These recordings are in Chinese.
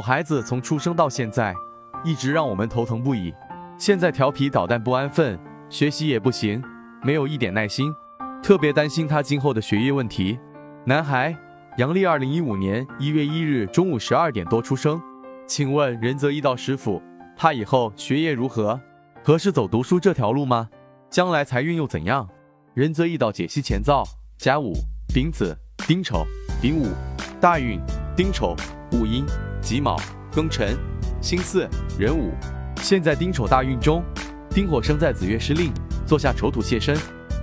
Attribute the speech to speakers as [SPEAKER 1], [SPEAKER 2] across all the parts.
[SPEAKER 1] 孩子从出生到现在，一直让我们头疼不已。现在调皮捣蛋不安分，学习也不行，没有一点耐心，特别担心他今后的学业问题。男孩，阳历二零一五年一月一日中午十二点多出生。请问仁泽一道师傅，他以后学业如何？合适走读书这条路吗？将来财运又怎样？仁泽一道解析前兆：甲午、丙子、丁丑、丙午。大运：丁丑、戊寅。己卯、庚辰、辛巳、壬午，现在丁丑大运中，丁火生在子月失令，坐下丑土泄身，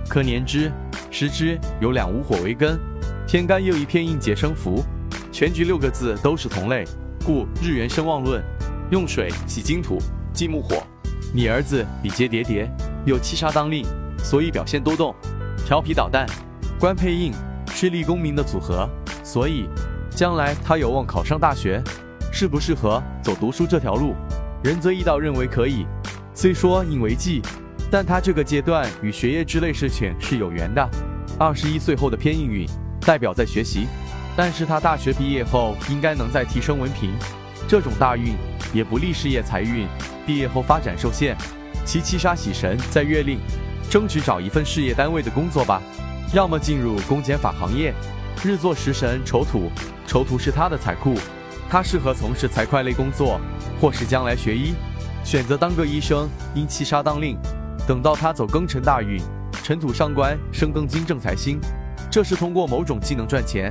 [SPEAKER 1] 可年之、时之有两无火为根，天干又一片应节生福，全局六个字都是同类，故日元生旺论，用水洗金土，忌木火。你儿子比劫叠叠，有七杀当令，所以表现多动，调皮捣蛋，官配印是立功名的组合，所以将来他有望考上大学。适不适合走读书这条路？仁泽一道认为可以。虽说应为忌，但他这个阶段与学业之类事情是有缘的。二十一岁后的偏印运代表在学习，但是他大学毕业后应该能再提升文凭。这种大运也不利事业财运，毕业后发展受限。其七杀喜神在月令，争取找一份事业单位的工作吧，要么进入公检法行业。日坐食神丑土，丑土是他的财库。他适合从事财会类工作，或是将来学医，选择当个医生。因七杀当令，等到他走庚辰大运，辰土上官生庚金正财星，这是通过某种技能赚钱。